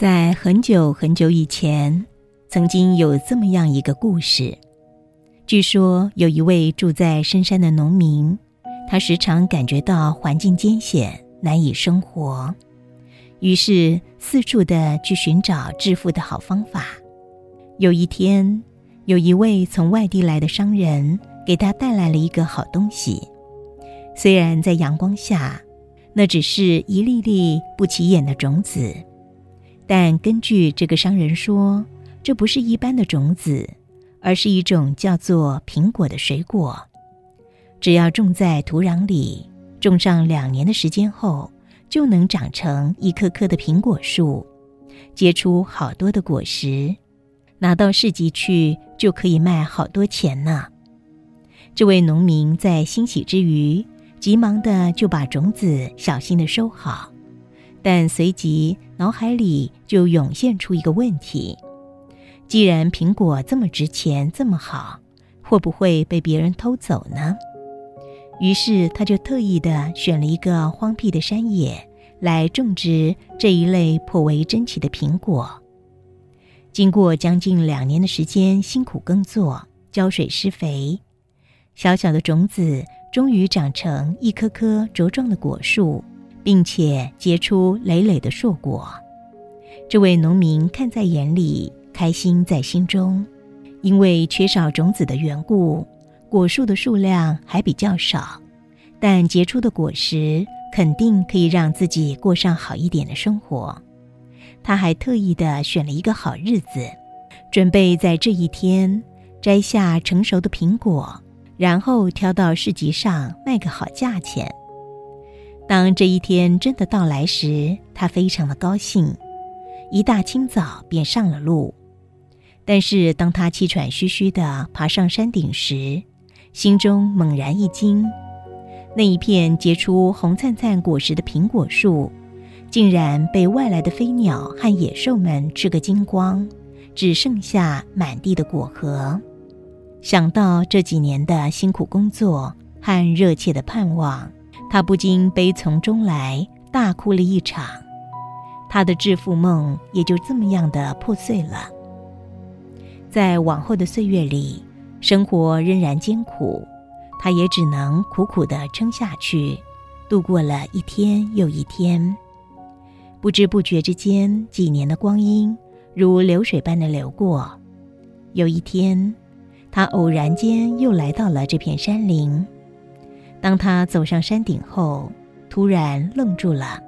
在很久很久以前，曾经有这么样一个故事。据说有一位住在深山的农民，他时常感觉到环境艰险，难以生活，于是四处的去寻找致富的好方法。有一天，有一位从外地来的商人给他带来了一个好东西，虽然在阳光下，那只是一粒粒不起眼的种子。但根据这个商人说，这不是一般的种子，而是一种叫做苹果的水果。只要种在土壤里，种上两年的时间后，就能长成一棵棵的苹果树，结出好多的果实，拿到市集去就可以卖好多钱呢。这位农民在欣喜之余，急忙的就把种子小心的收好。但随即脑海里就涌现出一个问题：既然苹果这么值钱、这么好，会不会被别人偷走呢？于是他就特意的选了一个荒僻的山野来种植这一类颇为珍奇的苹果。经过将近两年的时间辛苦耕作、浇水施肥，小小的种子终于长成一棵棵茁壮的果树。并且结出累累的硕果，这位农民看在眼里，开心在心中。因为缺少种子的缘故，果树的数量还比较少，但结出的果实肯定可以让自己过上好一点的生活。他还特意的选了一个好日子，准备在这一天摘下成熟的苹果，然后挑到市集上卖个好价钱。当这一天真的到来时，他非常的高兴，一大清早便上了路。但是当他气喘吁吁地爬上山顶时，心中猛然一惊，那一片结出红灿灿果实的苹果树，竟然被外来的飞鸟和野兽们吃个精光，只剩下满地的果核。想到这几年的辛苦工作和热切的盼望。他不禁悲从中来，大哭了一场，他的致富梦也就这么样的破碎了。在往后的岁月里，生活仍然艰苦，他也只能苦苦的撑下去，度过了一天又一天。不知不觉之间，几年的光阴如流水般的流过。有一天，他偶然间又来到了这片山林。当他走上山顶后，突然愣住了，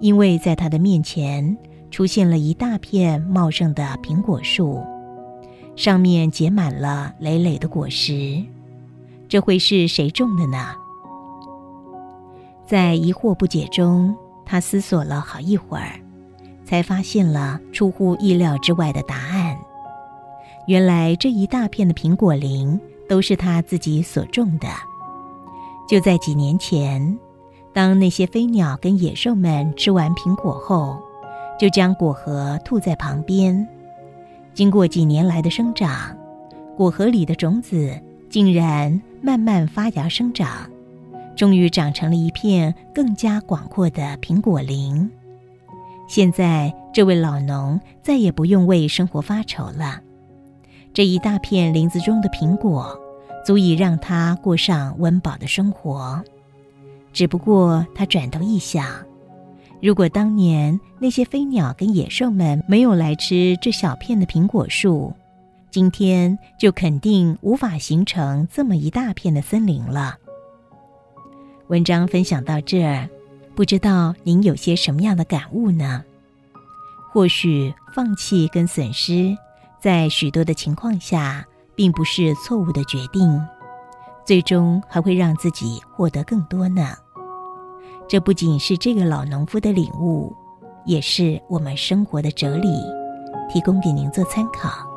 因为在他的面前出现了一大片茂盛的苹果树，上面结满了累累的果实。这会是谁种的呢？在疑惑不解中，他思索了好一会儿，才发现了出乎意料之外的答案。原来这一大片的苹果林都是他自己所种的。就在几年前，当那些飞鸟跟野兽们吃完苹果后，就将果核吐在旁边。经过几年来的生长，果核里的种子竟然慢慢发芽生长，终于长成了一片更加广阔的苹果林。现在，这位老农再也不用为生活发愁了。这一大片林子中的苹果。足以让他过上温饱的生活，只不过他转头一想，如果当年那些飞鸟跟野兽们没有来吃这小片的苹果树，今天就肯定无法形成这么一大片的森林了。文章分享到这儿，不知道您有些什么样的感悟呢？或许放弃跟损失，在许多的情况下。并不是错误的决定，最终还会让自己获得更多呢。这不仅是这个老农夫的领悟，也是我们生活的哲理，提供给您做参考。